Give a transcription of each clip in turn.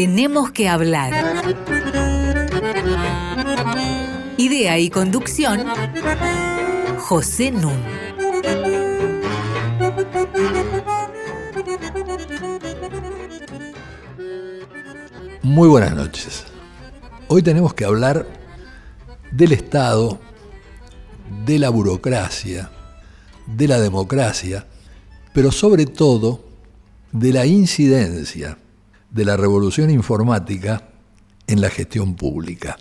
Tenemos que hablar. Idea y conducción, José Nun. Muy buenas noches. Hoy tenemos que hablar del Estado, de la burocracia, de la democracia, pero sobre todo de la incidencia de la revolución informática en la gestión pública.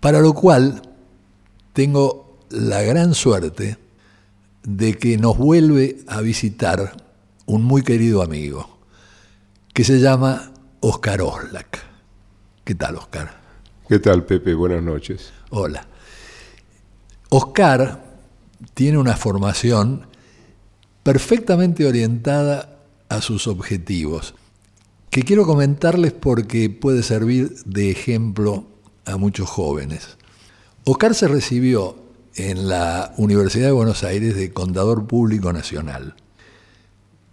Para lo cual tengo la gran suerte de que nos vuelve a visitar un muy querido amigo que se llama Oscar Oslak. ¿Qué tal, Oscar? ¿Qué tal, Pepe? Buenas noches. Hola. Oscar tiene una formación perfectamente orientada a sus objetivos, que quiero comentarles porque puede servir de ejemplo a muchos jóvenes. Oscar se recibió en la Universidad de Buenos Aires de Contador Público Nacional.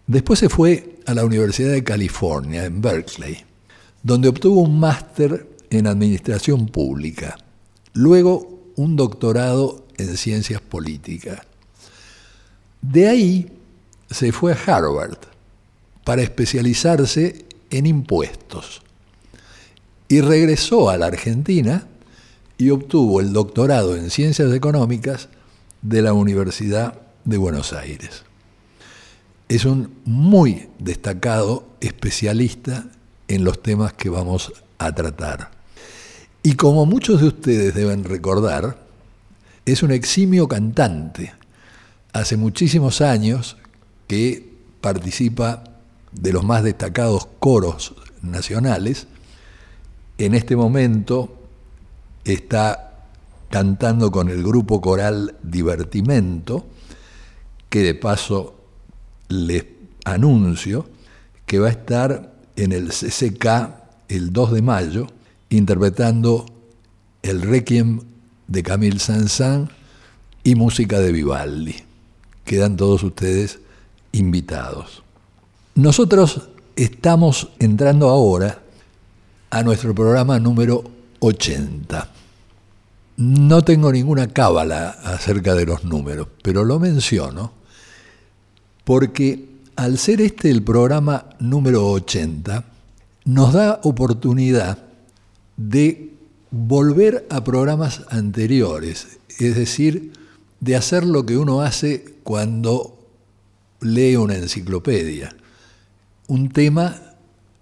Después se fue a la Universidad de California, en Berkeley, donde obtuvo un máster en Administración Pública, luego un doctorado en Ciencias Políticas. De ahí se fue a Harvard para especializarse en impuestos y regresó a la Argentina y obtuvo el doctorado en Ciencias Económicas de la Universidad de Buenos Aires. Es un muy destacado especialista en los temas que vamos a tratar. Y como muchos de ustedes deben recordar, es un eximio cantante. Hace muchísimos años que participa de los más destacados coros nacionales. En este momento está cantando con el grupo coral Divertimento, que de paso les anuncio que va a estar en el CCK el 2 de mayo interpretando el Requiem de Camille Saint-Saëns y música de Vivaldi. Quedan todos ustedes invitados. Nosotros estamos entrando ahora a nuestro programa número 80. No tengo ninguna cábala acerca de los números, pero lo menciono porque al ser este el programa número 80, nos da oportunidad de volver a programas anteriores, es decir, de hacer lo que uno hace cuando lee una enciclopedia. Un tema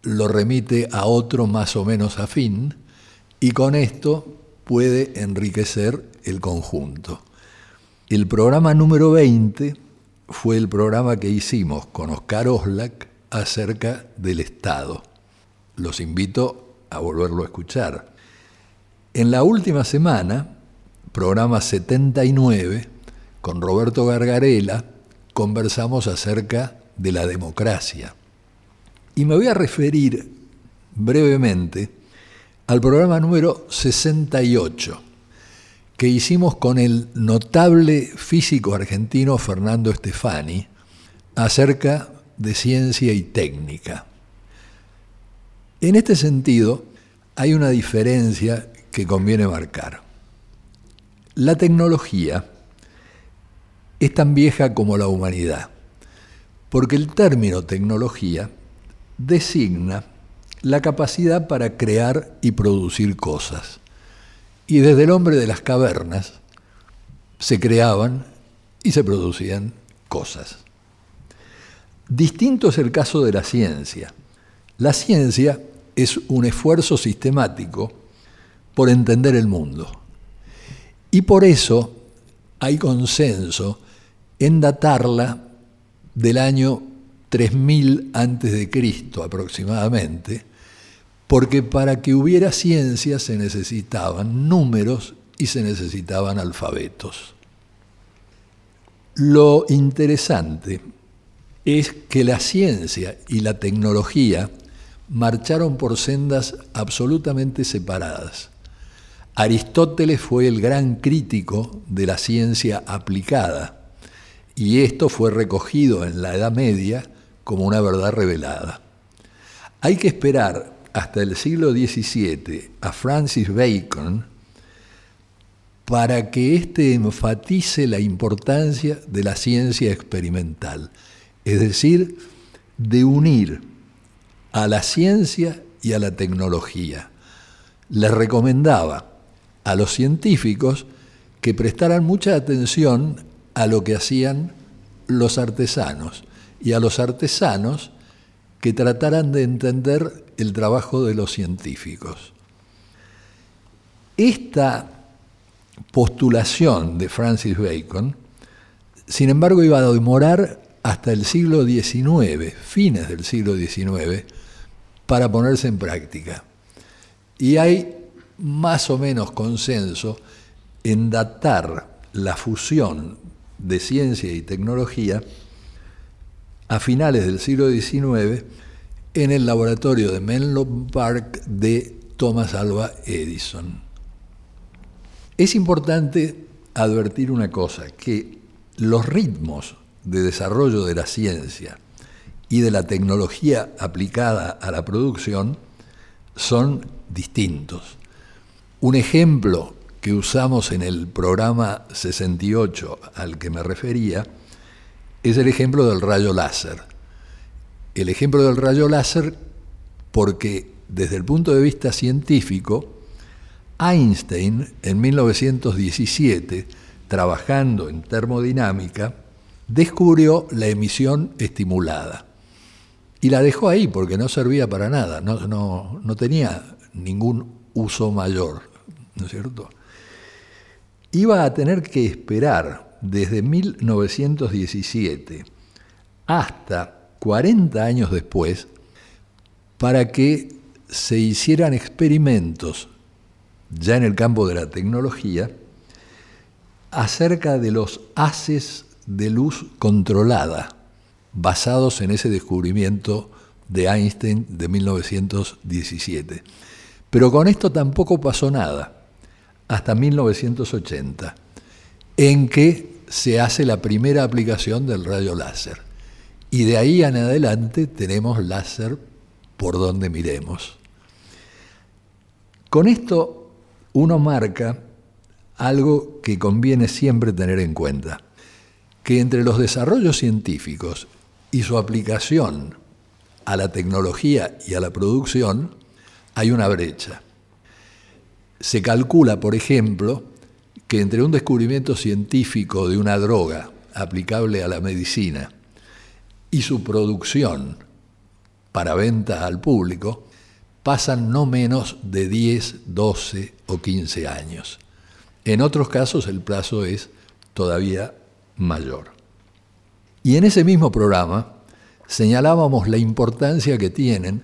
lo remite a otro más o menos afín y con esto puede enriquecer el conjunto. El programa número 20 fue el programa que hicimos con Oscar Oslak acerca del Estado. Los invito a volverlo a escuchar. En la última semana, programa 79, con Roberto Gargarela, conversamos acerca de la democracia. Y me voy a referir brevemente al programa número 68, que hicimos con el notable físico argentino Fernando Stefani acerca de ciencia y técnica. En este sentido, hay una diferencia que conviene marcar. La tecnología es tan vieja como la humanidad, porque el término tecnología designa la capacidad para crear y producir cosas. Y desde el hombre de las cavernas se creaban y se producían cosas. Distinto es el caso de la ciencia. La ciencia es un esfuerzo sistemático por entender el mundo. Y por eso hay consenso en datarla del año 3000 antes de Cristo aproximadamente, porque para que hubiera ciencia se necesitaban números y se necesitaban alfabetos. Lo interesante es que la ciencia y la tecnología marcharon por sendas absolutamente separadas. Aristóteles fue el gran crítico de la ciencia aplicada y esto fue recogido en la Edad Media como una verdad revelada. Hay que esperar hasta el siglo XVII a Francis Bacon para que éste enfatice la importancia de la ciencia experimental, es decir, de unir a la ciencia y a la tecnología. Les recomendaba a los científicos que prestaran mucha atención a lo que hacían los artesanos y a los artesanos que trataran de entender el trabajo de los científicos. Esta postulación de Francis Bacon, sin embargo, iba a demorar hasta el siglo XIX, fines del siglo XIX, para ponerse en práctica. Y hay más o menos consenso en datar la fusión de ciencia y tecnología a finales del siglo XIX en el laboratorio de Menlo Park de Thomas Alva Edison. Es importante advertir una cosa, que los ritmos de desarrollo de la ciencia y de la tecnología aplicada a la producción son distintos. Un ejemplo que usamos en el programa 68 al que me refería es el ejemplo del rayo láser. El ejemplo del rayo láser porque desde el punto de vista científico, Einstein en 1917, trabajando en termodinámica, descubrió la emisión estimulada. Y la dejó ahí porque no servía para nada, no, no tenía ningún uso mayor, ¿no es cierto? Iba a tener que esperar desde 1917 hasta 40 años después para que se hicieran experimentos ya en el campo de la tecnología acerca de los haces de luz controlada, basados en ese descubrimiento de Einstein de 1917. Pero con esto tampoco pasó nada, hasta 1980, en que se hace la primera aplicación del rayo láser. Y de ahí en adelante tenemos láser por donde miremos. Con esto uno marca algo que conviene siempre tener en cuenta que entre los desarrollos científicos y su aplicación a la tecnología y a la producción hay una brecha. Se calcula, por ejemplo, que entre un descubrimiento científico de una droga aplicable a la medicina y su producción para venta al público, pasan no menos de 10, 12 o 15 años. En otros casos el plazo es todavía mayor. Y en ese mismo programa señalábamos la importancia que tienen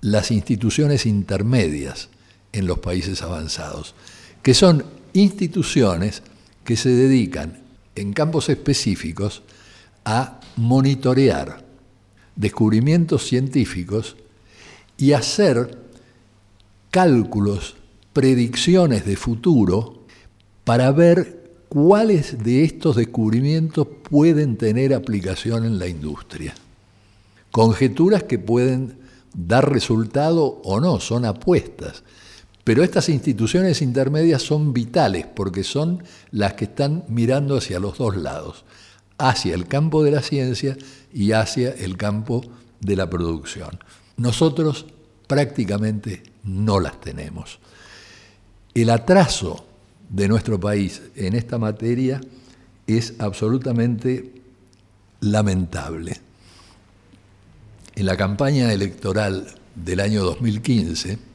las instituciones intermedias en los países avanzados, que son instituciones que se dedican en campos específicos a monitorear descubrimientos científicos y hacer cálculos, predicciones de futuro para ver ¿cuáles de estos descubrimientos pueden tener aplicación en la industria? Conjeturas que pueden dar resultado o no, son apuestas. Pero estas instituciones intermedias son vitales porque son las que están mirando hacia los dos lados, hacia el campo de la ciencia y hacia el campo de la producción. Nosotros prácticamente no las tenemos. El atraso de nuestro país en esta materia es absolutamente lamentable. En la campaña electoral del año 2015,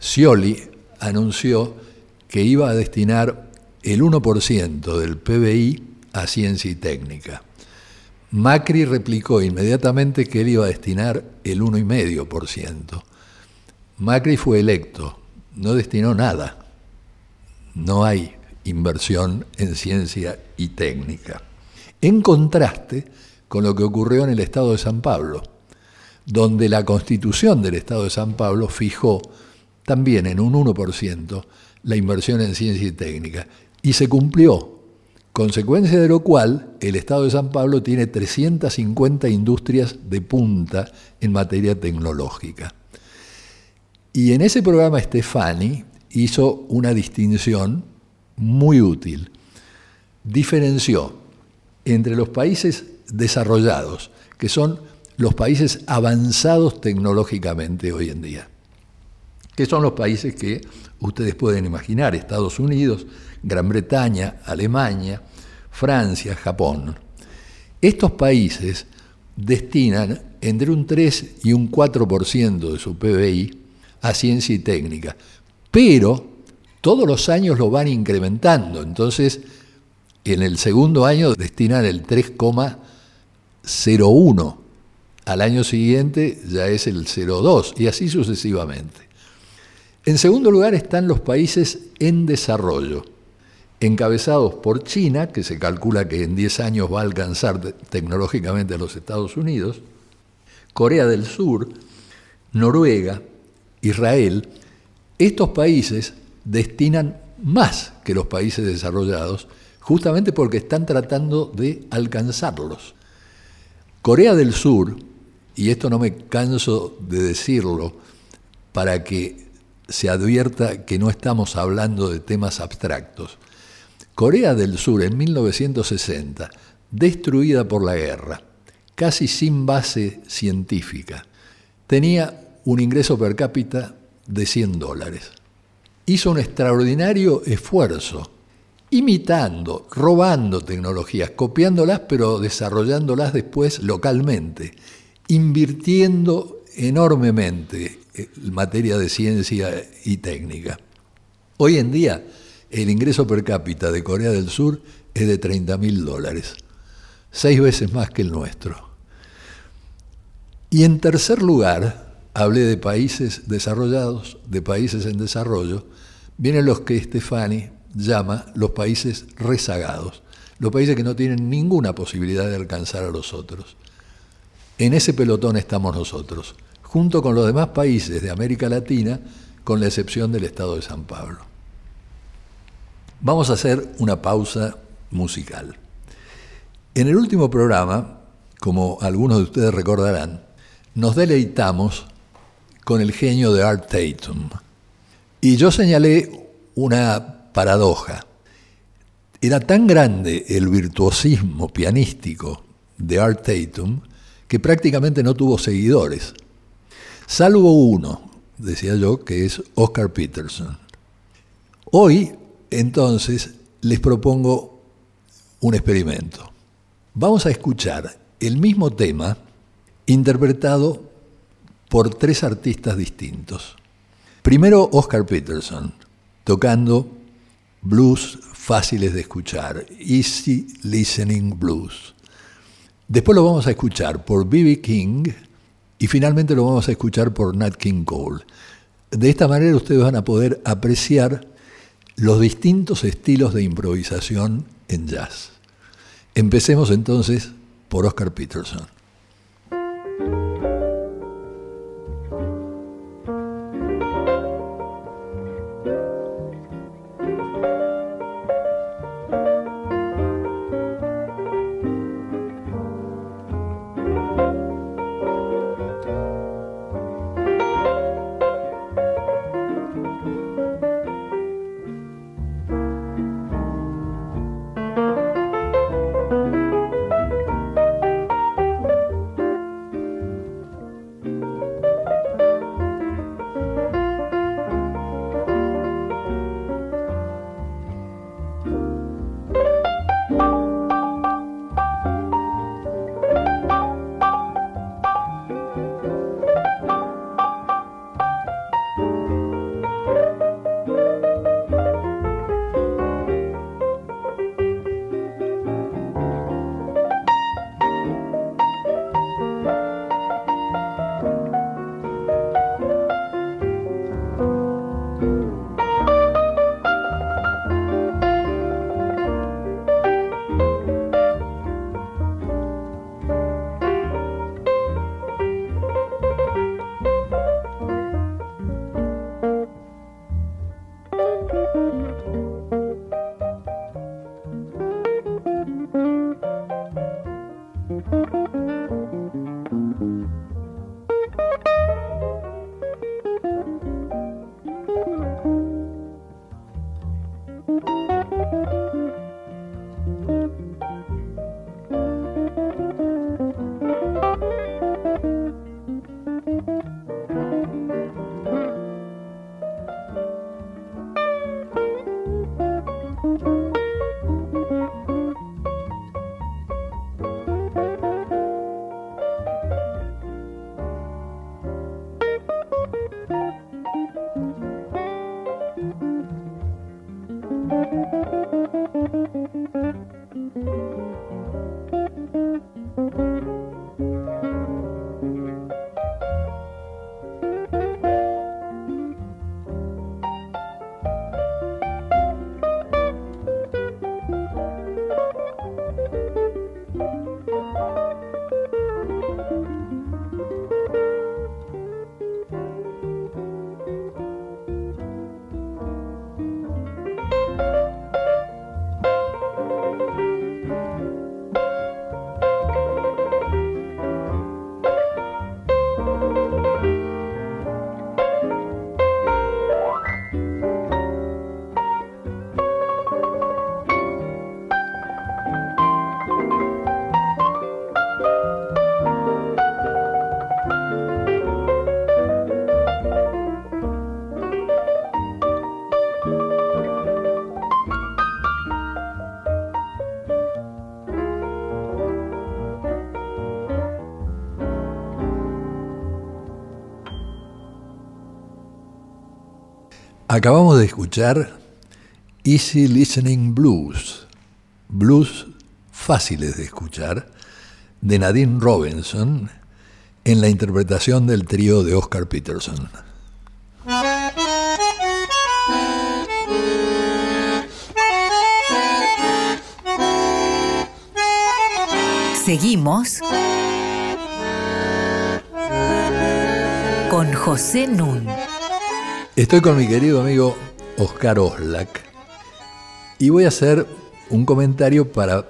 Scioli anunció que iba a destinar el 1% del PBI a ciencia y técnica. Macri replicó inmediatamente que él iba a destinar el 1,5%. Macri fue electo, no destinó nada no hay inversión en ciencia y técnica. En contraste con lo que ocurrió en el Estado de San Pablo, donde la constitución del Estado de San Pablo fijó también en un 1% la inversión en ciencia y técnica, y se cumplió, consecuencia de lo cual el Estado de San Pablo tiene 350 industrias de punta en materia tecnológica. Y en ese programa Stefani hizo una distinción muy útil. Diferenció entre los países desarrollados, que son los países avanzados tecnológicamente hoy en día, que son los países que ustedes pueden imaginar, Estados Unidos, Gran Bretaña, Alemania, Francia, Japón. Estos países destinan entre un 3 y un 4% de su PBI a ciencia y técnica, pero todos los años lo van incrementando, entonces en el segundo año destinan el 3,01, al año siguiente ya es el 0,2 y así sucesivamente. En segundo lugar están los países en desarrollo, encabezados por China, que se calcula que en 10 años va a alcanzar tecnológicamente a los Estados Unidos, Corea del Sur, Noruega, Israel, estos países destinan más que los países desarrollados, justamente porque están tratando de alcanzarlos. Corea del Sur, y esto no me canso de decirlo, para que se advierta que no estamos hablando de temas abstractos. Corea del Sur en 1960, destruida por la guerra, casi sin base científica, tenía un ingreso per cápita de 100 dólares. Hizo un extraordinario esfuerzo, imitando, robando tecnologías, copiándolas, pero desarrollándolas después localmente, invirtiendo enormemente en materia de ciencia y técnica. Hoy en día, el ingreso per cápita de Corea del Sur es de 30 mil dólares, seis veces más que el nuestro. Y en tercer lugar, hablé de países desarrollados, de países en desarrollo, vienen los que Stefani llama los países rezagados, los países que no tienen ninguna posibilidad de alcanzar a los otros. En ese pelotón estamos nosotros, junto con los demás países de América Latina, con la excepción del Estado de San Pablo. Vamos a hacer una pausa musical. En el último programa, como algunos de ustedes recordarán, nos deleitamos con el genio de Art Tatum. Y yo señalé una paradoja. Era tan grande el virtuosismo pianístico de Art Tatum que prácticamente no tuvo seguidores, salvo uno, decía yo, que es Oscar Peterson. Hoy, entonces, les propongo un experimento. Vamos a escuchar el mismo tema interpretado por tres artistas distintos. Primero Oscar Peterson, tocando blues fáciles de escuchar, Easy Listening Blues. Después lo vamos a escuchar por B.B. King y finalmente lo vamos a escuchar por Nat King Cole. De esta manera ustedes van a poder apreciar los distintos estilos de improvisación en jazz. Empecemos entonces por Oscar Peterson. Acabamos de escuchar Easy Listening Blues, blues fáciles de escuchar, de Nadine Robinson, en la interpretación del trío de Oscar Peterson. Seguimos con José Nun. Estoy con mi querido amigo Oscar Oslak y voy a hacer un comentario para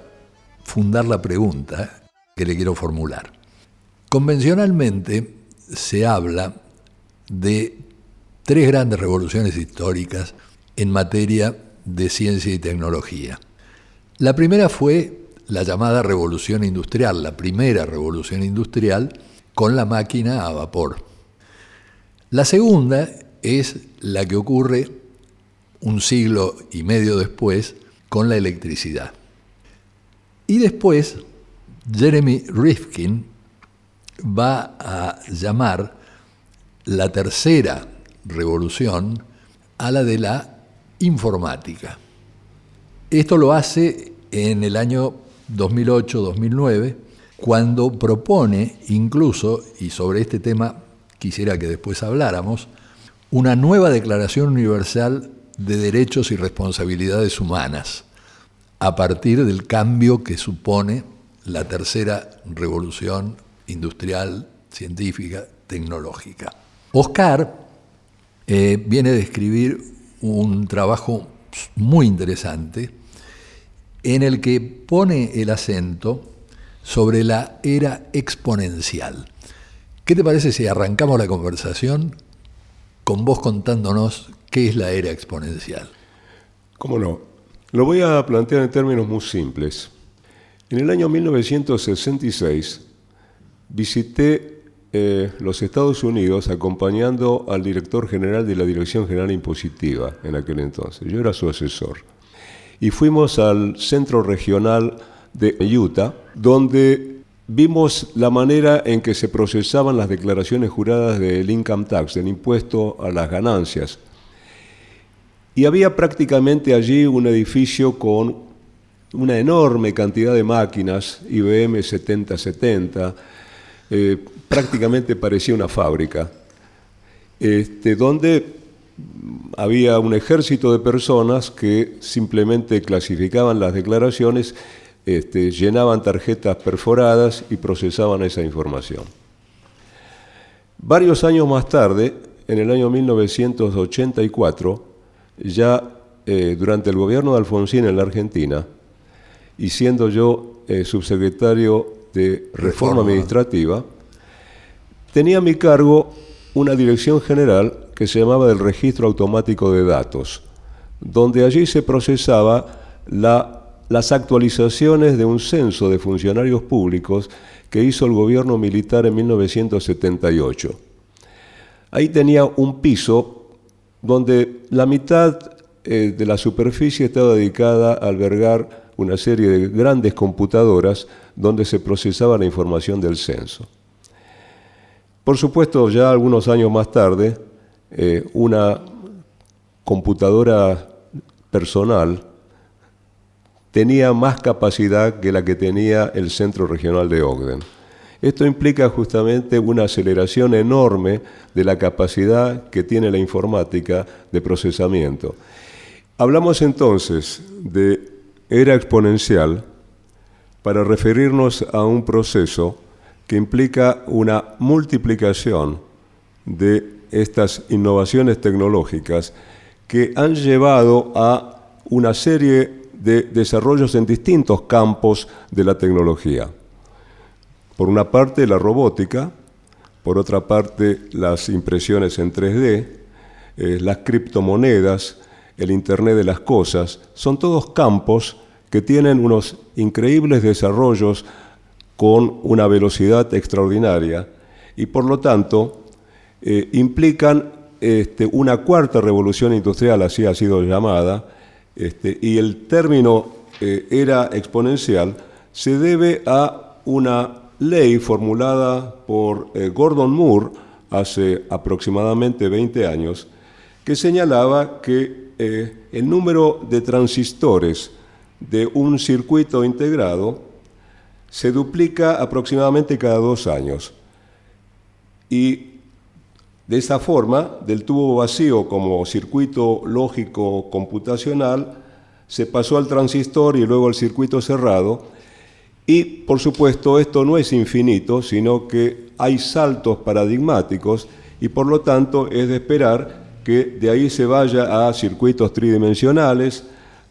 fundar la pregunta que le quiero formular. Convencionalmente se habla de tres grandes revoluciones históricas en materia de ciencia y tecnología. La primera fue la llamada revolución industrial, la primera revolución industrial con la máquina a vapor. La segunda es la que ocurre un siglo y medio después con la electricidad. Y después, Jeremy Rifkin va a llamar la tercera revolución a la de la informática. Esto lo hace en el año 2008-2009, cuando propone incluso, y sobre este tema quisiera que después habláramos, una nueva Declaración Universal de Derechos y Responsabilidades Humanas, a partir del cambio que supone la tercera revolución industrial, científica, tecnológica. Oscar eh, viene de escribir un trabajo muy interesante en el que pone el acento sobre la era exponencial. ¿Qué te parece si arrancamos la conversación con vos contándonos qué es la era exponencial. ¿Cómo no? Lo voy a plantear en términos muy simples. En el año 1966 visité eh, los Estados Unidos acompañando al director general de la Dirección General Impositiva en aquel entonces. Yo era su asesor. Y fuimos al centro regional de Utah, donde vimos la manera en que se procesaban las declaraciones juradas del income tax, del impuesto a las ganancias. Y había prácticamente allí un edificio con una enorme cantidad de máquinas, IBM 7070, eh, prácticamente parecía una fábrica, este, donde había un ejército de personas que simplemente clasificaban las declaraciones este, llenaban tarjetas perforadas y procesaban esa información. Varios años más tarde, en el año 1984, ya eh, durante el gobierno de Alfonsín en la Argentina, y siendo yo eh, subsecretario de Reforma Administrativa, tenía a mi cargo una dirección general que se llamaba del Registro Automático de Datos, donde allí se procesaba las actualizaciones de un censo de funcionarios públicos que hizo el gobierno militar en 1978. Ahí tenía un piso donde la mitad eh, de la superficie estaba dedicada a albergar una serie de grandes computadoras donde se procesaba la información del censo. Por supuesto, ya algunos años más tarde, eh, una computadora personal tenía más capacidad que la que tenía el Centro Regional de Ogden. Esto implica justamente una aceleración enorme de la capacidad que tiene la informática de procesamiento. Hablamos entonces de era exponencial para referirnos a un proceso que implica una multiplicación de estas innovaciones tecnológicas que han llevado a una serie de desarrollos en distintos campos de la tecnología. Por una parte, la robótica, por otra parte, las impresiones en 3D, eh, las criptomonedas, el Internet de las Cosas, son todos campos que tienen unos increíbles desarrollos con una velocidad extraordinaria y por lo tanto eh, implican este, una cuarta revolución industrial, así ha sido llamada, este, y el término eh, era exponencial, se debe a una ley formulada por eh, Gordon Moore hace aproximadamente 20 años, que señalaba que eh, el número de transistores de un circuito integrado se duplica aproximadamente cada dos años. Y de esa forma, del tubo vacío como circuito lógico computacional, se pasó al transistor y luego al circuito cerrado. Y, por supuesto, esto no es infinito, sino que hay saltos paradigmáticos y, por lo tanto, es de esperar que de ahí se vaya a circuitos tridimensionales,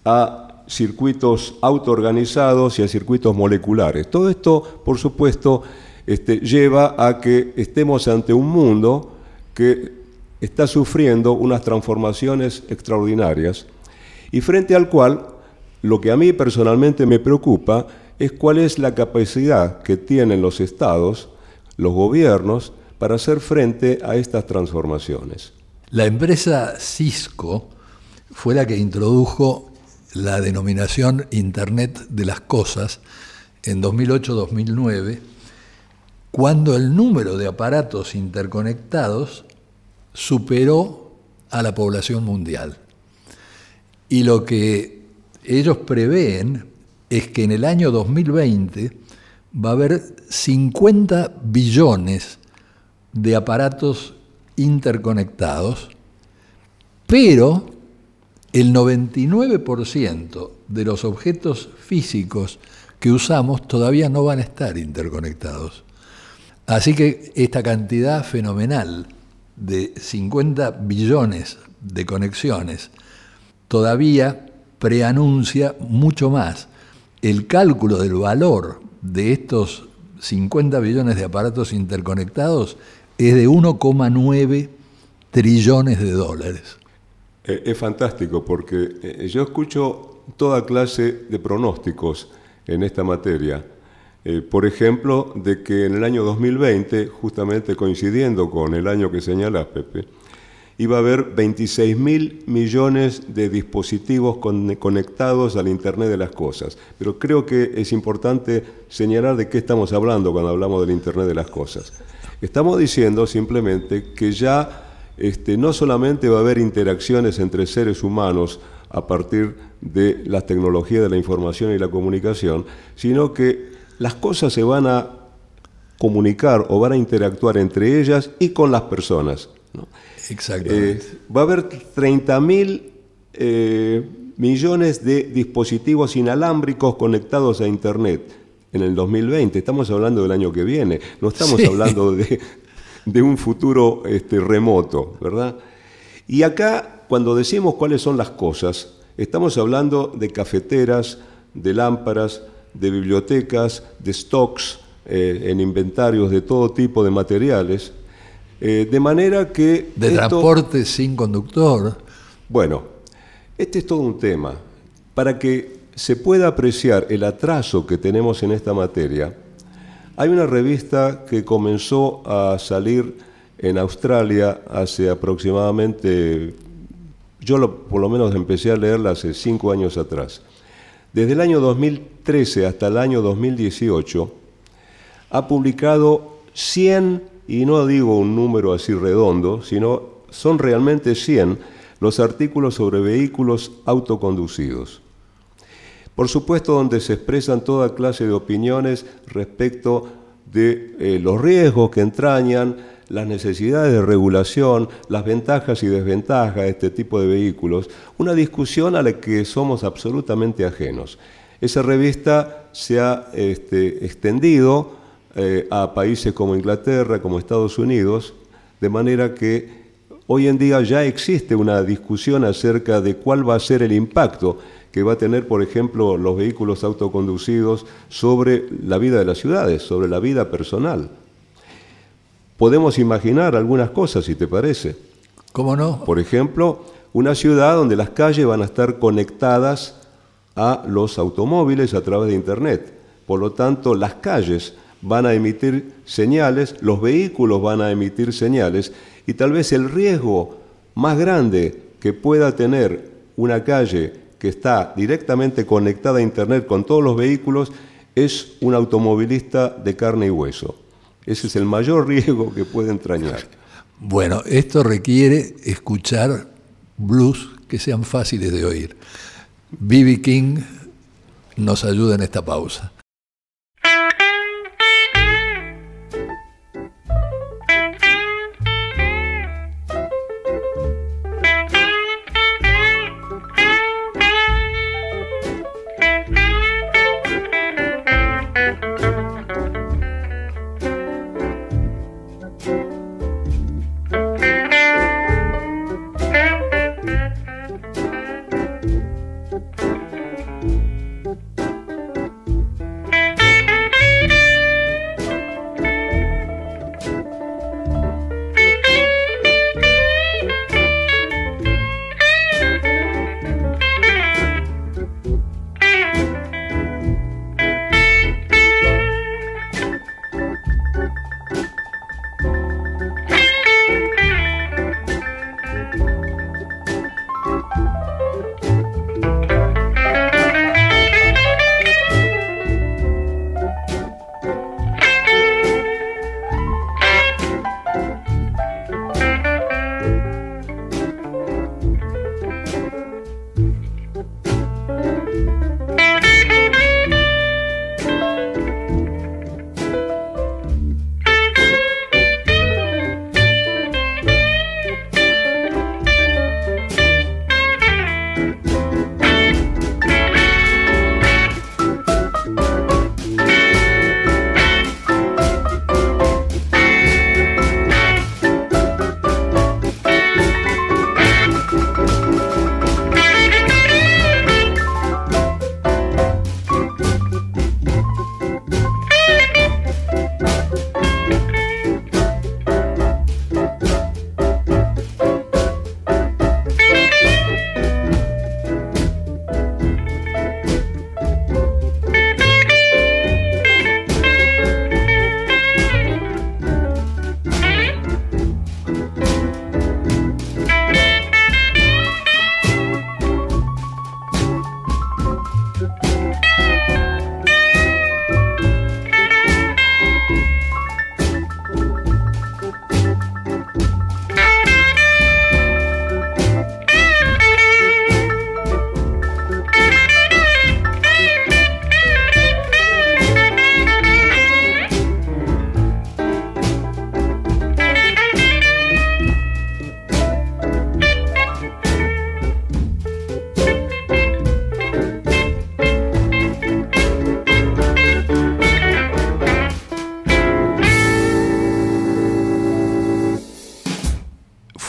a circuitos autoorganizados y a circuitos moleculares. Todo esto, por supuesto, este, lleva a que estemos ante un mundo que está sufriendo unas transformaciones extraordinarias y frente al cual lo que a mí personalmente me preocupa es cuál es la capacidad que tienen los estados, los gobiernos, para hacer frente a estas transformaciones. La empresa Cisco fue la que introdujo la denominación Internet de las Cosas en 2008-2009, cuando el número de aparatos interconectados superó a la población mundial. Y lo que ellos prevén es que en el año 2020 va a haber 50 billones de aparatos interconectados, pero el 99% de los objetos físicos que usamos todavía no van a estar interconectados. Así que esta cantidad fenomenal de 50 billones de conexiones todavía preanuncia mucho más. El cálculo del valor de estos 50 billones de aparatos interconectados es de 1,9 trillones de dólares. Eh, es fantástico porque eh, yo escucho toda clase de pronósticos en esta materia eh, por ejemplo, de que en el año 2020, justamente coincidiendo con el año que señala Pepe, iba a haber 26 mil millones de dispositivos conectados al Internet de las Cosas. Pero creo que es importante señalar de qué estamos hablando cuando hablamos del Internet de las Cosas. Estamos diciendo simplemente que ya este, no solamente va a haber interacciones entre seres humanos a partir de las tecnologías de la información y la comunicación, sino que las cosas se van a comunicar o van a interactuar entre ellas y con las personas. Exactamente. Eh, va a haber 30 mil eh, millones de dispositivos inalámbricos conectados a Internet en el 2020. Estamos hablando del año que viene, no estamos hablando de, un futuro este, remoto, ¿verdad? Y acá, cuando decimos cuáles son las cosas, estamos hablando de cafeteras, de lámparas, de bibliotecas, de stocks, eh, en inventarios de todo tipo de materiales, eh, de manera que... De transporte sin conductor. Bueno, Este es todo un tema. Para que se pueda apreciar el atraso que tenemos en esta materia, hay una revista que comenzó a salir en Australia hace aproximadamente, yo por lo menos empecé a leerla hace cinco años atrás. Desde el año 2013 hasta el año 2018, ha publicado 100, y no digo un número así redondo, sino son realmente 100 los artículos sobre vehículos autoconducidos. Por supuesto, donde se expresan toda clase de opiniones respecto de eh, los riesgos que entrañan, las necesidades de regulación, las ventajas y desventajas de este tipo de vehículos, una discusión a la que somos absolutamente ajenos. Esa revista se ha este, extendido eh, a países como Inglaterra, como Estados Unidos, de manera que hoy en día ya existe una discusión acerca de cuál va a ser el impacto que va a tener, por ejemplo, los vehículos autoconducidos sobre la vida de las ciudades, sobre la vida personal podemos imaginar algunas cosas, si te parece. ¿Cómo no? Por ejemplo, una ciudad donde las calles van a estar conectadas a los automóviles a través de Internet. Por lo tanto, las calles van a emitir señales, los vehículos van a emitir señales y tal vez el riesgo más grande que pueda tener una calle que está directamente conectada a Internet con todos los vehículos es un automovilista de carne y hueso. Ese es el mayor riesgo que puede entrañar. Bueno, esto requiere escuchar blues que sean fáciles de oír. Bibi King nos ayuda en esta pausa.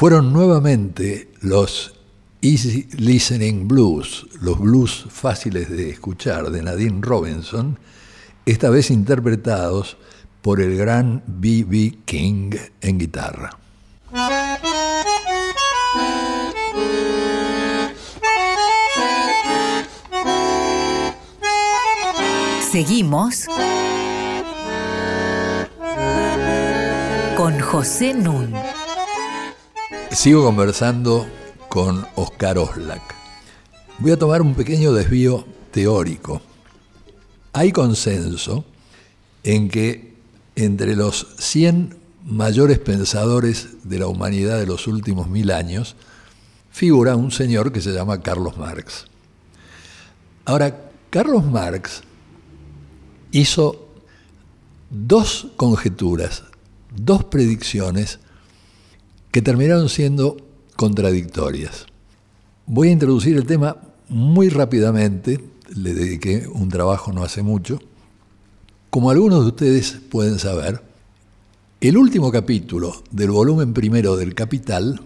fueron nuevamente los Easy Listening Blues, los blues fáciles de escuchar de Nadine Robinson, esta vez interpretados por el gran B.B. King en guitarra. Seguimos con José Nun. Sigo conversando con Oscar Oslak. Voy a tomar un pequeño desvío teórico. Hay consenso en que entre los 100 mayores pensadores de la humanidad de los últimos mil años figura un señor que se llama Carlos Marx. Ahora, Carlos Marx hizo dos conjeturas, dos predicciones que terminaron siendo contradictorias. Voy a introducir el tema muy rápidamente, le dediqué un trabajo no hace mucho. Como algunos de ustedes pueden saber, el último capítulo del volumen primero del Capital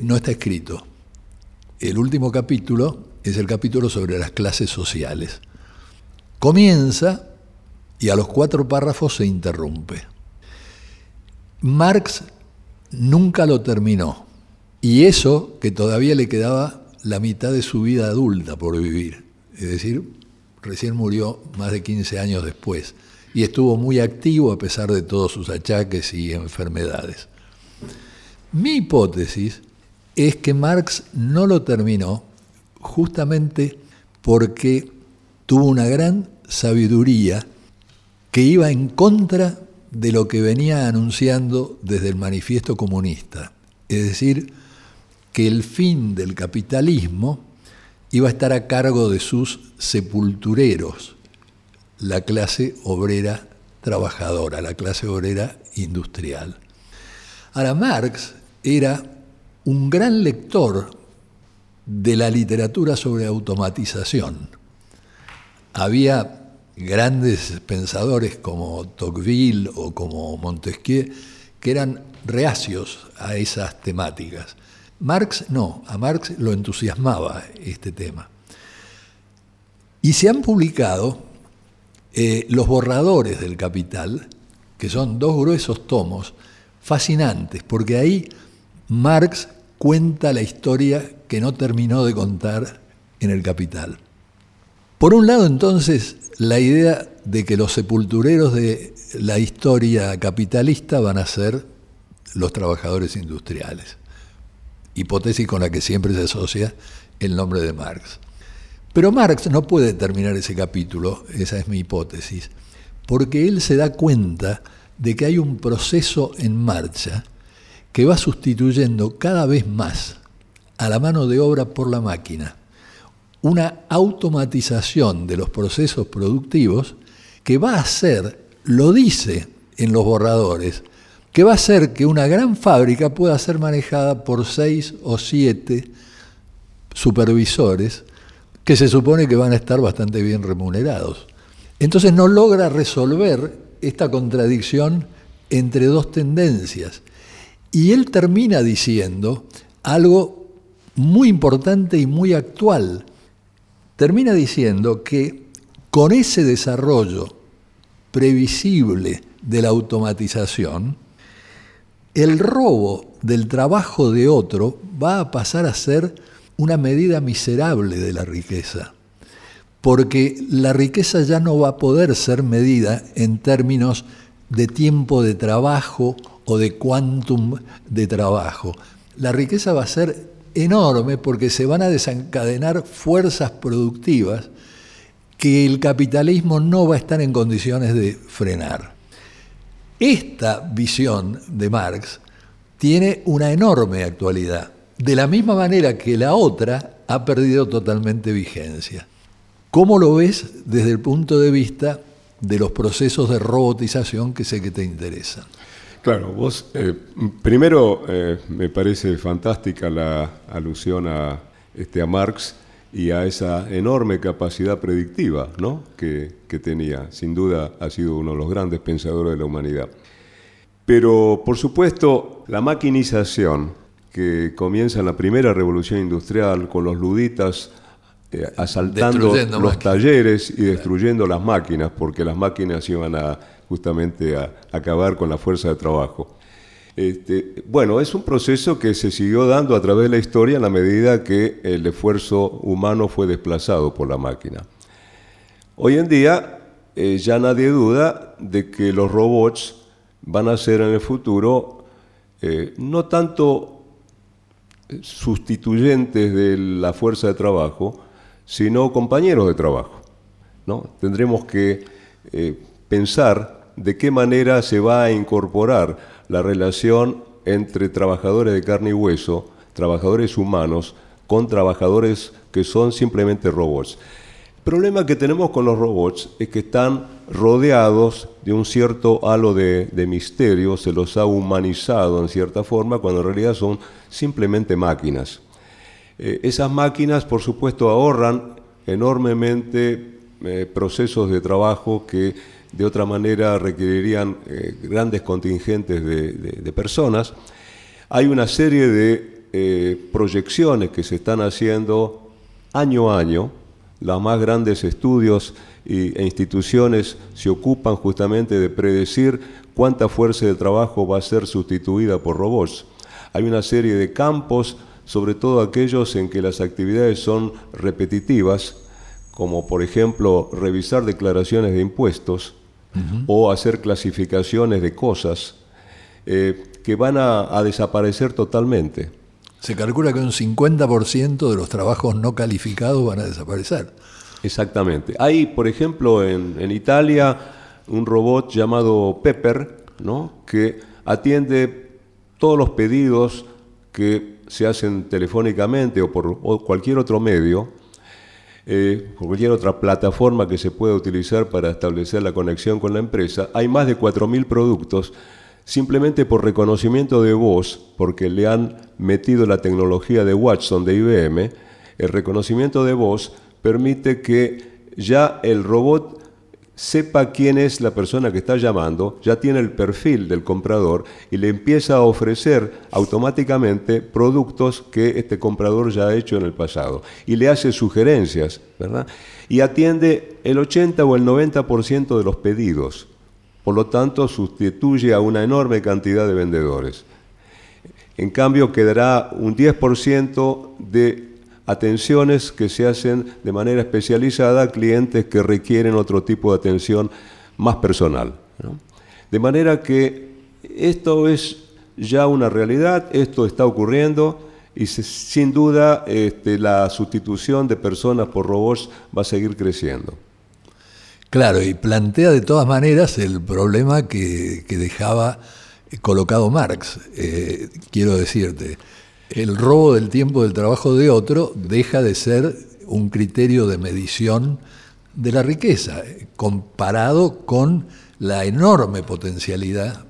no está escrito. El último capítulo es el capítulo sobre las clases sociales. Comienza y a los cuatro párrafos se interrumpe. Marx nunca lo terminó. Y eso que todavía le quedaba la mitad de su vida adulta por vivir. Es decir, recién murió más de 15 años después y estuvo muy activo a pesar de todos sus achaques y enfermedades. Mi hipótesis es que Marx no lo terminó justamente porque tuvo una gran sabiduría que iba en contra de lo que venía anunciando desde el manifiesto comunista, es decir, que el fin del capitalismo iba a estar a cargo de sus sepultureros, la clase obrera trabajadora, la clase obrera industrial. Ahora, Marx era un gran lector de la literatura sobre automatización. Había grandes pensadores como Tocqueville o como Montesquieu que eran reacios a esas temáticas. Marx no, a Marx lo entusiasmaba este tema. Y se han publicado eh, los borradores del Capital, que son dos gruesos tomos, fascinantes, porque ahí Marx cuenta la historia que no terminó de contar en el Capital. Por un lado, entonces, la idea de que los sepultureros de la historia capitalista van a ser los trabajadores industriales, hipótesis con la que siempre se asocia el nombre de Marx. Pero Marx no puede terminar ese capítulo, esa es mi hipótesis, porque él se da cuenta de que hay un proceso en marcha que va sustituyendo cada vez más a la mano de obra por la máquina. Una automatización de los procesos productivos que va a hacer, lo dice en los borradores, que va a hacer que una gran fábrica pueda ser manejada por seis o siete supervisores que se supone que van a estar bastante bien remunerados. Entonces no logra resolver esta contradicción entre dos tendencias. Y él termina diciendo algo muy importante y muy actual. Termina diciendo que con ese desarrollo previsible de la automatización, el robo del trabajo de otro va a pasar a ser una medida miserable de la riqueza, porque la riqueza ya no va a poder ser medida en términos de tiempo de trabajo o de quantum de trabajo. La riqueza va a ser enorme porque se van a desencadenar fuerzas productivas que el capitalismo no va a estar en condiciones de frenar. Esta visión de Marx tiene una enorme actualidad de la misma manera que la otra ha perdido totalmente vigencia. ¿Cómo lo ves desde el punto de vista de los procesos de robotización que sé que te interesan? Claro, vos, eh, primero eh, me parece fantástica la alusión a, este, a Marx y a esa enorme capacidad predictiva ¿no? que, que tenía. Sin duda ha sido uno de los grandes pensadores de la humanidad. Pero, por supuesto, la maquinización que comienza en la primera revolución industrial con los luditas eh, asaltando los talleres y destruyendo las máquinas, porque las máquinas iban a justamente a acabar con la fuerza de trabajo. Este, bueno, es un proceso que se siguió dando a través de la historia en la medida que el esfuerzo humano fue desplazado por la máquina. Hoy en día eh, ya nadie duda de que los robots van a ser en el futuro eh, no tanto sustituyentes de la fuerza de trabajo, sino compañeros de trabajo. ¿no? Tendremos que eh, pensar de qué manera se va a incorporar la relación entre trabajadores de carne y hueso, trabajadores humanos, con trabajadores que son simplemente robots. El problema que tenemos con los robots es que están rodeados de un cierto halo de, misterio, se los ha humanizado en cierta forma, cuando en realidad son simplemente máquinas. Eh, esas máquinas, por supuesto, ahorran enormemente eh, procesos de trabajo que de otra manera requerirían eh, grandes contingentes de, personas. Hay una serie de proyecciones que se están haciendo año a año, los más grandes estudios e instituciones se ocupan justamente de predecir cuánta fuerza de trabajo va a ser sustituida por robots. Hay una serie de campos, sobre todo aquellos en que las actividades son repetitivas, como por ejemplo revisar declaraciones de impuestos o hacer clasificaciones de cosas, eh, que van a desaparecer totalmente. Se calcula que un 50% de los trabajos no calificados van a desaparecer. Exactamente. Hay, por ejemplo, en, Italia un robot llamado Pepper, ¿no? que atiende todos los pedidos que se hacen telefónicamente o por cualquier otro medio, eh, cualquier otra plataforma que se pueda utilizar para establecer la conexión con la empresa. Hay más de 4.000 productos simplemente por reconocimiento de voz, porque le han metido la tecnología de Watson de IBM, el reconocimiento de voz permite que ya el robot sepa quién es la persona que está llamando, ya tiene el perfil del comprador y le empieza a ofrecer automáticamente productos que este comprador ya ha hecho en el pasado y le hace sugerencias, ¿verdad? Y atiende el 80 o el 90% de los pedidos. Por lo tanto, sustituye a una enorme cantidad de vendedores. En cambio, quedará un 10% de atenciones que se hacen de manera especializada a clientes que requieren otro tipo de atención más personal. De manera que esto es ya una realidad, esto está ocurriendo y sin duda este, la sustitución de personas por robots va a seguir creciendo. Claro, y plantea de todas maneras el problema que, dejaba colocado Marx. Eh, quiero decirte, el robo del tiempo del trabajo de otro deja de ser un criterio de medición de la riqueza, comparado con la enorme potencialidad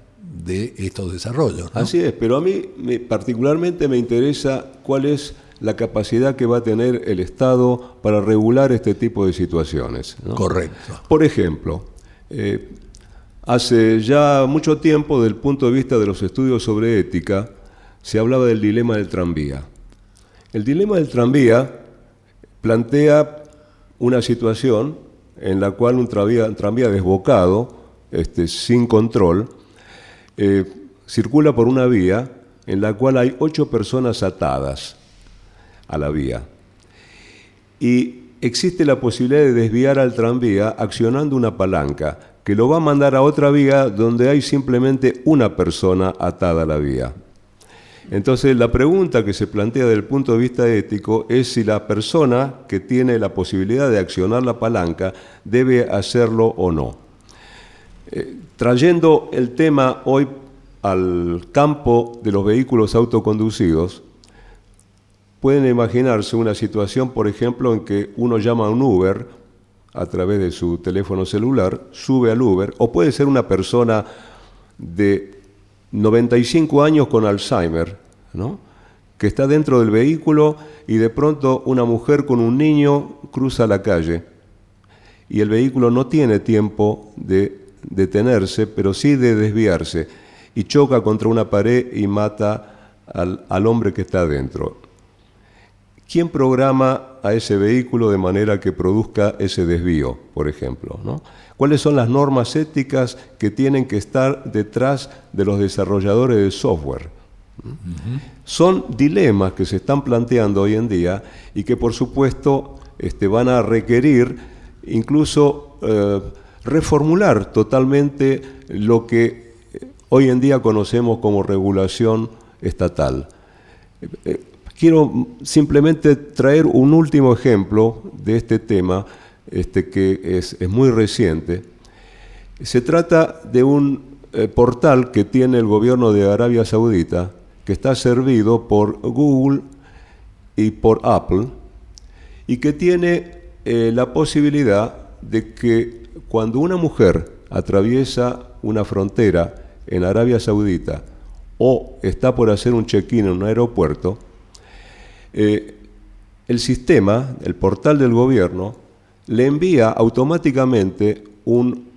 de estos desarrollos. Así es, pero a mí particularmente me interesa cuál es la capacidad que va a tener el Estado para regular este tipo de situaciones. Correcto. Por ejemplo, eh, hace ya mucho tiempo, del punto de vista de los estudios sobre ética, se hablaba del dilema del tranvía. El dilema del tranvía plantea una situación en la cual un tranvía, desbocado, este, sin control, eh, circula por una vía en la cual hay ocho personas atadas a la vía. Y existe la posibilidad de desviar al tranvía accionando una palanca que lo va a mandar a otra vía donde hay simplemente una persona atada a la vía. Entonces la pregunta que se plantea desde el punto de vista ético es si la persona que tiene la posibilidad de accionar la palanca debe hacerlo o no. Eh, trayendo el tema hoy al campo de los vehículos autoconducidos, Pueden imaginarse una situación, por ejemplo, en que uno llama a un Uber a través de su teléfono celular, sube al Uber, o puede ser una persona de 95 años con Alzheimer, ¿no? que está dentro del vehículo y de pronto una mujer con un niño cruza la calle y el vehículo no tiene tiempo de detenerse, pero sí de desviarse y choca contra una pared y mata al, al hombre que está dentro. ¿Quién programa a ese vehículo de manera que produzca ese desvío, por ejemplo? ¿Cuáles son las normas éticas que tienen que estar detrás de los desarrolladores de software? Son dilemas que se están planteando hoy en día y que por supuesto este, van a requerir incluso eh, reformular totalmente lo que hoy en día conocemos como regulación estatal. Eh, quiero simplemente traer un último ejemplo de este tema, este, que es, muy reciente. Se trata de un eh, portal que tiene el gobierno de Arabia Saudita, que está servido por Google y por Apple, y que tiene eh, la posibilidad de que cuando una mujer atraviesa una frontera en Arabia Saudita o está por hacer un check-in en un aeropuerto, eh, el sistema, el portal del gobierno, le envía automáticamente un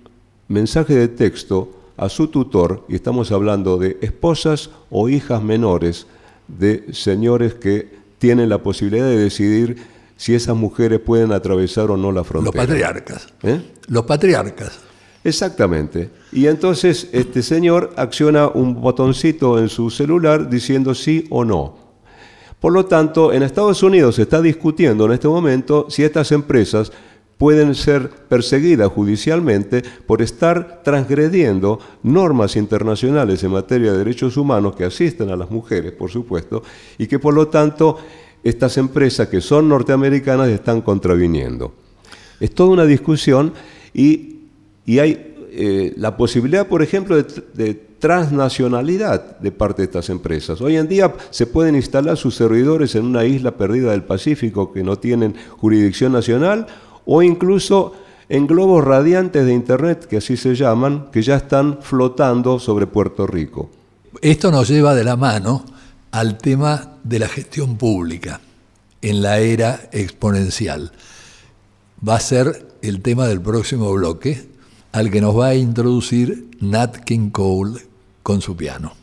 mensaje de texto a su tutor, y estamos hablando de esposas o hijas menores de señores que tienen la posibilidad de decidir si esas mujeres pueden atravesar o no la frontera. Los patriarcas. ¿Eh? Los patriarcas. Exactamente. Y entonces este señor acciona un botoncito en su celular diciendo sí o no. Por lo tanto, en Estados Unidos se está discutiendo en este momento si estas empresas pueden ser perseguidas judicialmente por estar transgrediendo normas internacionales en materia de derechos humanos que asisten a las mujeres, por supuesto, y que por lo tanto estas empresas que son norteamericanas están contraviniendo. Es toda una discusión y, hay eh, la posibilidad, por ejemplo, de, transnacionalidad de parte de estas empresas. Hoy en día se pueden instalar sus servidores en una isla perdida del Pacífico que no tienen jurisdicción nacional o incluso en globos radiantes de Internet, que así se llaman, que ya están flotando sobre Puerto Rico. Esto nos lleva de la mano al tema de la gestión pública en la era exponencial. Va a ser el tema del próximo bloque, al que nos va a introducir Nat King Cole con su piano.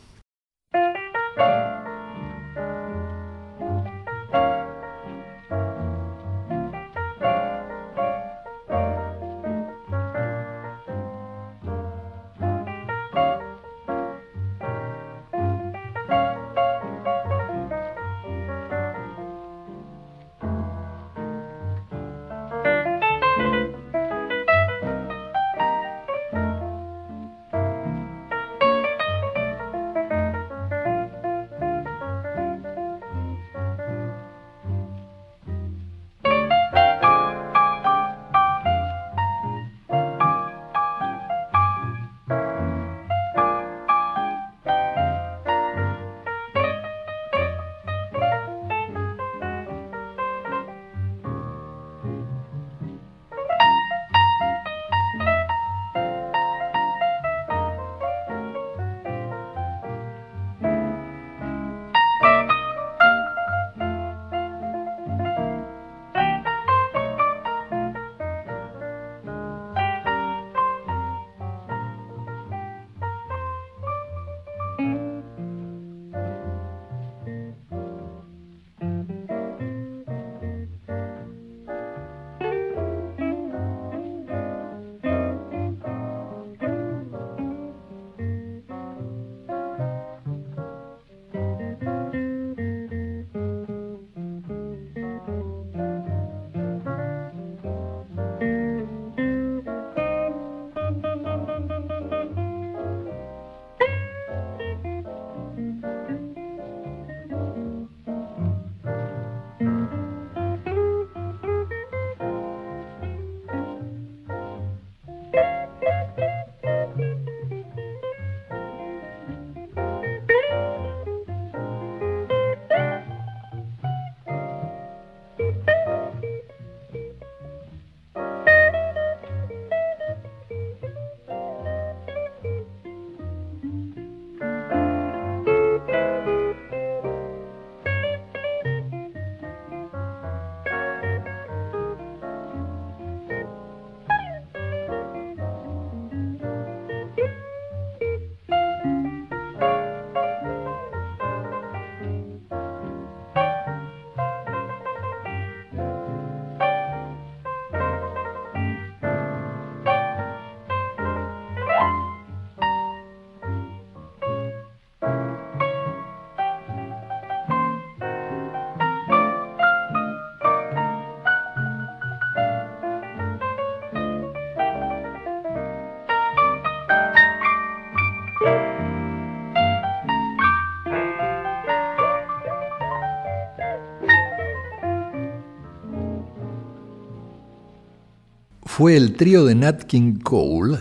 Fue el trío de Nat King Cole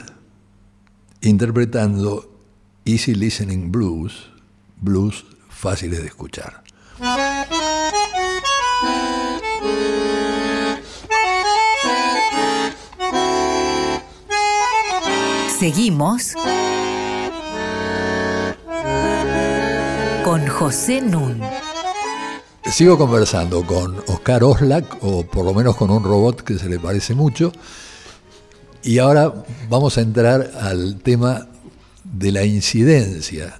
interpretando Easy Listening Blues, blues fáciles de escuchar. Seguimos con José Nun. Sigo conversando con Oscar Oslak, o por lo menos con un robot que se le parece mucho, y ahora vamos a entrar al tema de la incidencia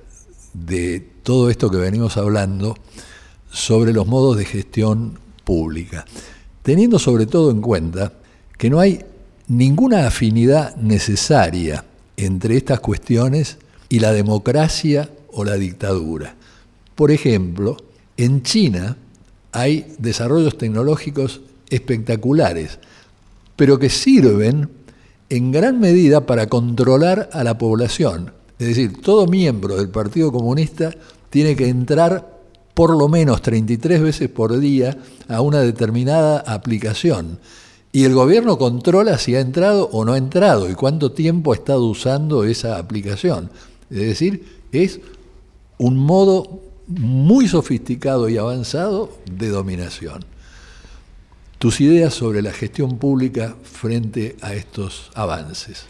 de todo esto que venimos hablando sobre los modos de gestión pública, teniendo sobre todo en cuenta que no hay ninguna afinidad necesaria entre estas cuestiones y la democracia o la dictadura. Por ejemplo, en China hay desarrollos tecnológicos espectaculares, pero que sirven en gran medida para controlar a la población. Es decir, todo miembro del Partido Comunista tiene que entrar por lo menos 33 veces por día a una determinada aplicación. Y el gobierno controla si ha entrado o no ha entrado y cuánto tiempo ha estado usando esa aplicación. Es decir, es un modo muy sofisticado y avanzado de dominación. Tus ideas sobre la gestión pública frente a estos avances.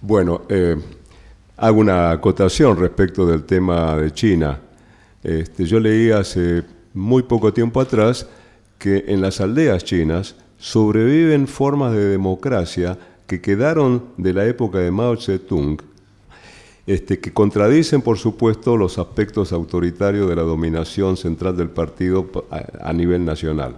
bueno, eh, hago una acotación respecto del tema de China. Este, yo leí hace muy poco tiempo atrás que en las aldeas chinas sobreviven formas de democracia que quedaron de la época de Mao Zedong este, que contradicen, por supuesto, los aspectos autoritarios de la dominación central del partido a, nivel nacional.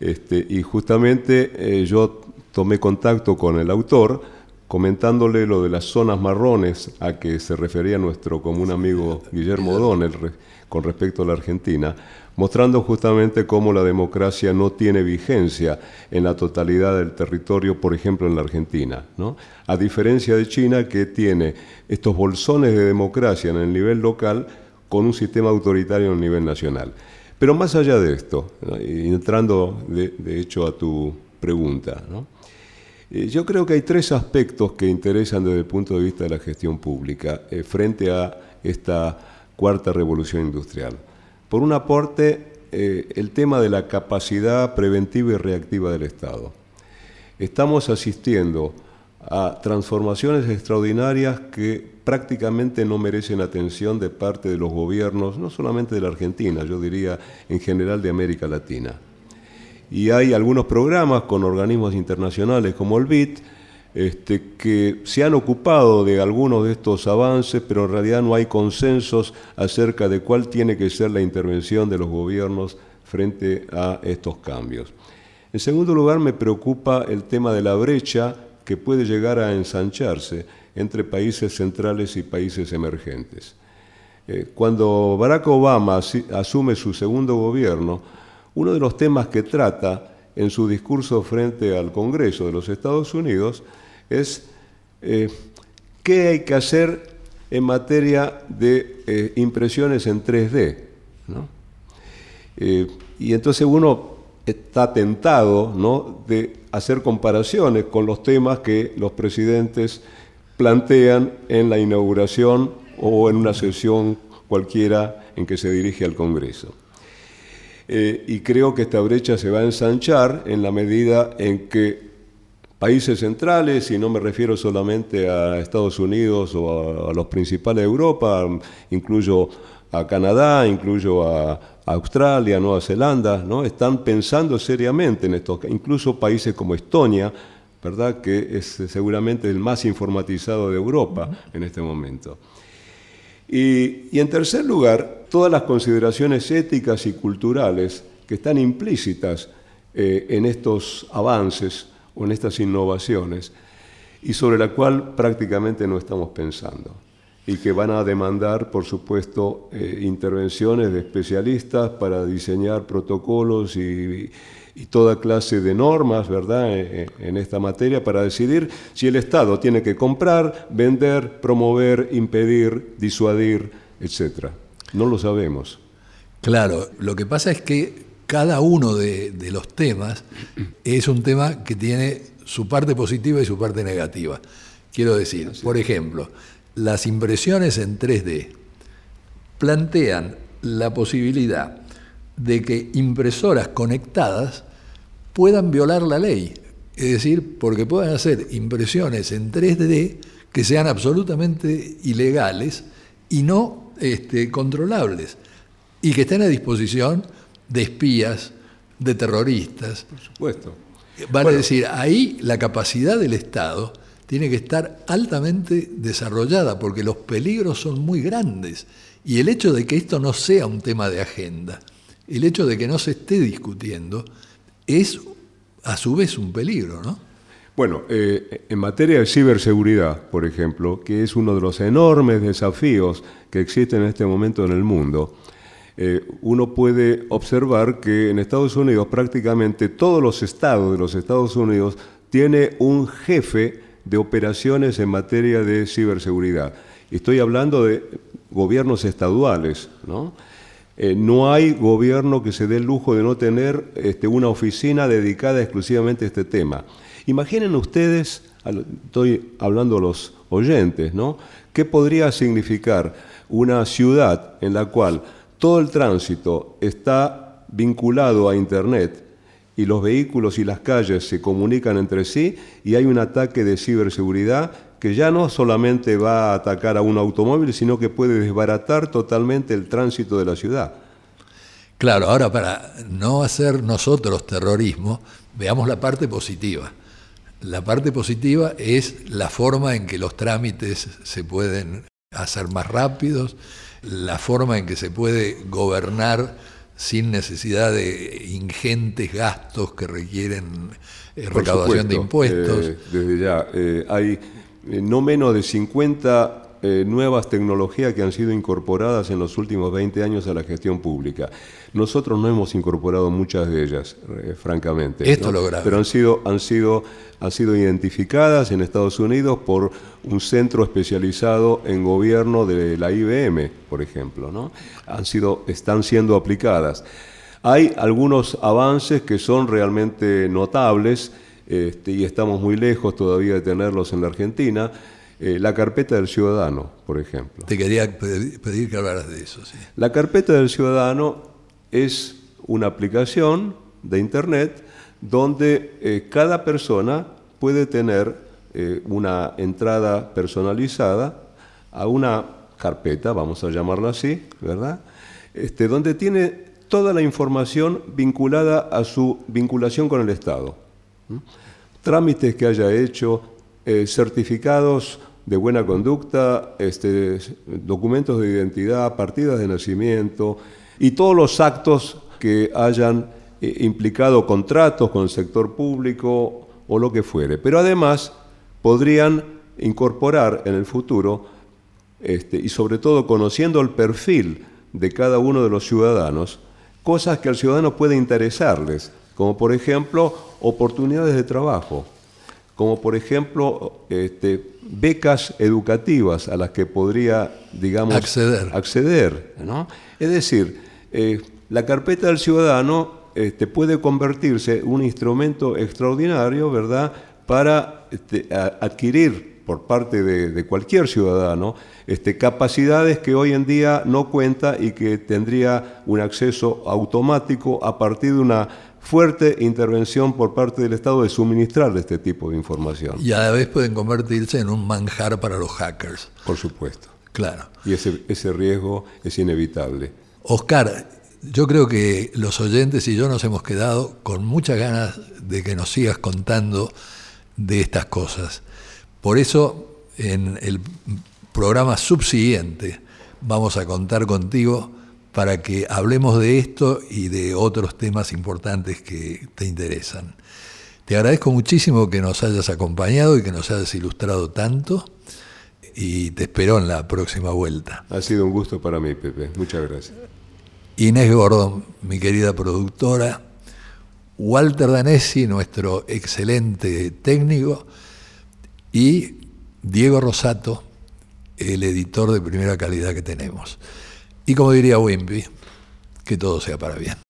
Este, y justamente eh, yo tomé contacto con el autor comentándole lo de las zonas marrones a que se refería nuestro común amigo Guillermo O'Donnell con respecto a la Argentina, mostrando justamente cómo la democracia no tiene vigencia en la totalidad del territorio, por ejemplo en la Argentina, ¿no? a diferencia de China que tiene estos bolsones de democracia en el nivel local con un sistema autoritario en el nivel nacional. Pero más allá de esto, entrando de, hecho a tu pregunta, eh, yo creo que hay tres aspectos que interesan desde el punto de vista de la gestión pública eh, frente a esta cuarta revolución industrial. Por una parte, eh, el tema de la capacidad preventiva y reactiva del Estado. Estamos asistiendo a transformaciones extraordinarias que prácticamente no merecen atención de parte de los gobiernos, no solamente de la Argentina, yo diría en general de América Latina. Y hay algunos programas con organismos internacionales como el BIT, este, que se han ocupado de algunos de estos avances, pero en realidad no hay consensos acerca de cuál tiene que ser la intervención de los gobiernos frente a estos cambios. En segundo lugar, me preocupa el tema de la brecha que puede llegar a ensancharse entre países centrales y países emergentes. Eh, cuando Barack Obama asume su segundo gobierno, uno de los temas que trata en su discurso frente al Congreso de los Estados Unidos es eh, qué hay que hacer en materia de eh, impresiones en 3D. Eh, y entonces uno está tentado ¿no? de hacer comparaciones con los temas que los presidentes plantean en la inauguración o en una sesión cualquiera en que se dirige al Congreso. y creo que esta brecha se va a ensanchar en la medida en que países centrales, y no me refiero solamente a Estados Unidos o a, los principales de Europa, incluyo a Canadá, incluyo a, Australia, Nueva Zelanda, ¿no? están pensando seriamente en esto, incluso países como Estonia, ¿verdad? que es seguramente el más informatizado de Europa en este momento. Y, en tercer lugar, todas las consideraciones éticas y culturales que están implícitas eh, en estos avances en estas innovaciones y sobre la cual prácticamente no estamos pensando y que van a demandar, por supuesto, eh, intervenciones de especialistas para diseñar protocolos y, toda clase de normas, ¿verdad?, en, e, en, esta materia para decidir si el Estado tiene que comprar, vender, promover, impedir, disuadir, etc. No lo sabemos. Claro, lo que pasa es que cada uno de, los temas es un tema que tiene su parte positiva y su parte negativa. Quiero decir, por ejemplo, las impresiones en 3D plantean la posibilidad de que impresoras conectadas puedan violar la ley. Es decir, porque puedan hacer impresiones en 3D que sean absolutamente ilegales y no este, controlables, y que estén a disposición de espías, de terroristas. Por supuesto. Vale decir, ahí la capacidad del Estado tiene que estar altamente desarrollada, porque los peligros son muy grandes. Y el hecho de que esto no sea un tema de agenda, el hecho de que no se esté discutiendo, es a su vez un peligro, ¿no? Bueno, eh, en materia de ciberseguridad, por ejemplo, que es uno de los enormes desafíos que existen en este momento en el mundo, eh, uno puede observar que en Estados Unidos prácticamente todos los estados de los Estados Unidos tiene un jefe de operaciones en materia de ciberseguridad. Estoy hablando de gobiernos estaduales, ¿no? Eh, no hay gobierno que se dé el lujo de no tener este, una oficina dedicada exclusivamente a este tema. Imaginen ustedes, estoy hablando a los oyentes, ¿no? ¿Qué podría significar una ciudad en la cual todo el tránsito está vinculado a Internet y los vehículos y las calles se comunican entre sí y hay un ataque de ciberseguridad que ya no solamente va a atacar a un automóvil, sino que puede desbaratar totalmente el tránsito de la ciudad? Claro, ahora para no hacer nosotros terrorismo, veamos la parte positiva. La parte positiva es la forma en que los trámites se pueden hacer más rápidos, la forma en que se puede gobernar sin necesidad de ingentes gastos que requieren eh, recaudación de impuestos. Eh, desde ya, eh, hay no menos de 50 nuevas tecnologías que han sido incorporadas en los últimos 20 años a la gestión pública. Nosotros no hemos incorporado muchas de ellas, eh, francamente. Esto lo grave. Pero han sido, han, sido, han sido identificadas en Estados Unidos por un centro especializado en gobierno de la IBM, por ejemplo. ¿no? Han sido, están siendo aplicadas. Hay algunos avances que son realmente notables este, y estamos muy lejos todavía de tenerlos en la Argentina. Eh, la carpeta del ciudadano, por ejemplo. Te quería pedir que hablaras de eso. Sí. La carpeta del ciudadano es una aplicación de Internet donde eh, cada persona puede tener eh, una entrada personalizada a una carpeta, vamos a llamarla así, ¿verdad? Este, donde tiene toda la información vinculada a su vinculación con el Estado. Trámites que haya hecho, eh, certificados de buena conducta, este, documentos de identidad, partidas de nacimiento, y todos los actos que hayan eh, implicado contratos con el sector público o lo que fuere. Pero además podrían incorporar en el futuro, este, y sobre todo conociendo el perfil de cada uno de los ciudadanos, cosas que al ciudadano puede interesarles, como por ejemplo oportunidades de trabajo, como por ejemplo este, becas educativas a las que podría, digamos, acceder. acceder Es decir, eh, la carpeta del ciudadano este, puede convertirse en un instrumento extraordinario, ¿verdad?, para este, adquirir por parte de, cualquier ciudadano este, capacidades que hoy en día no cuenta y que tendría un acceso automático a partir de una fuerte intervención por parte del Estado de suministrar este tipo de información. Y a la vez pueden convertirse en un manjar para los hackers. Por supuesto. Claro. Y ese, ese riesgo es inevitable. Oscar, yo creo que los oyentes y yo nos hemos quedado con muchas ganas de que nos sigas contando de estas cosas. Por eso, en el programa subsiguiente vamos a contar contigo para que hablemos de esto y de otros temas importantes que te interesan. Te agradezco muchísimo que nos hayas acompañado y que nos hayas ilustrado tanto y te espero en la próxima vuelta. Ha sido un gusto para mí, Pepe. Muchas gracias. Inés Gordon, mi querida productora, Walter Danesi, nuestro excelente técnico, y Diego Rosato, el editor de primera calidad que tenemos. Y como diría Wimpy, que todo sea para bien.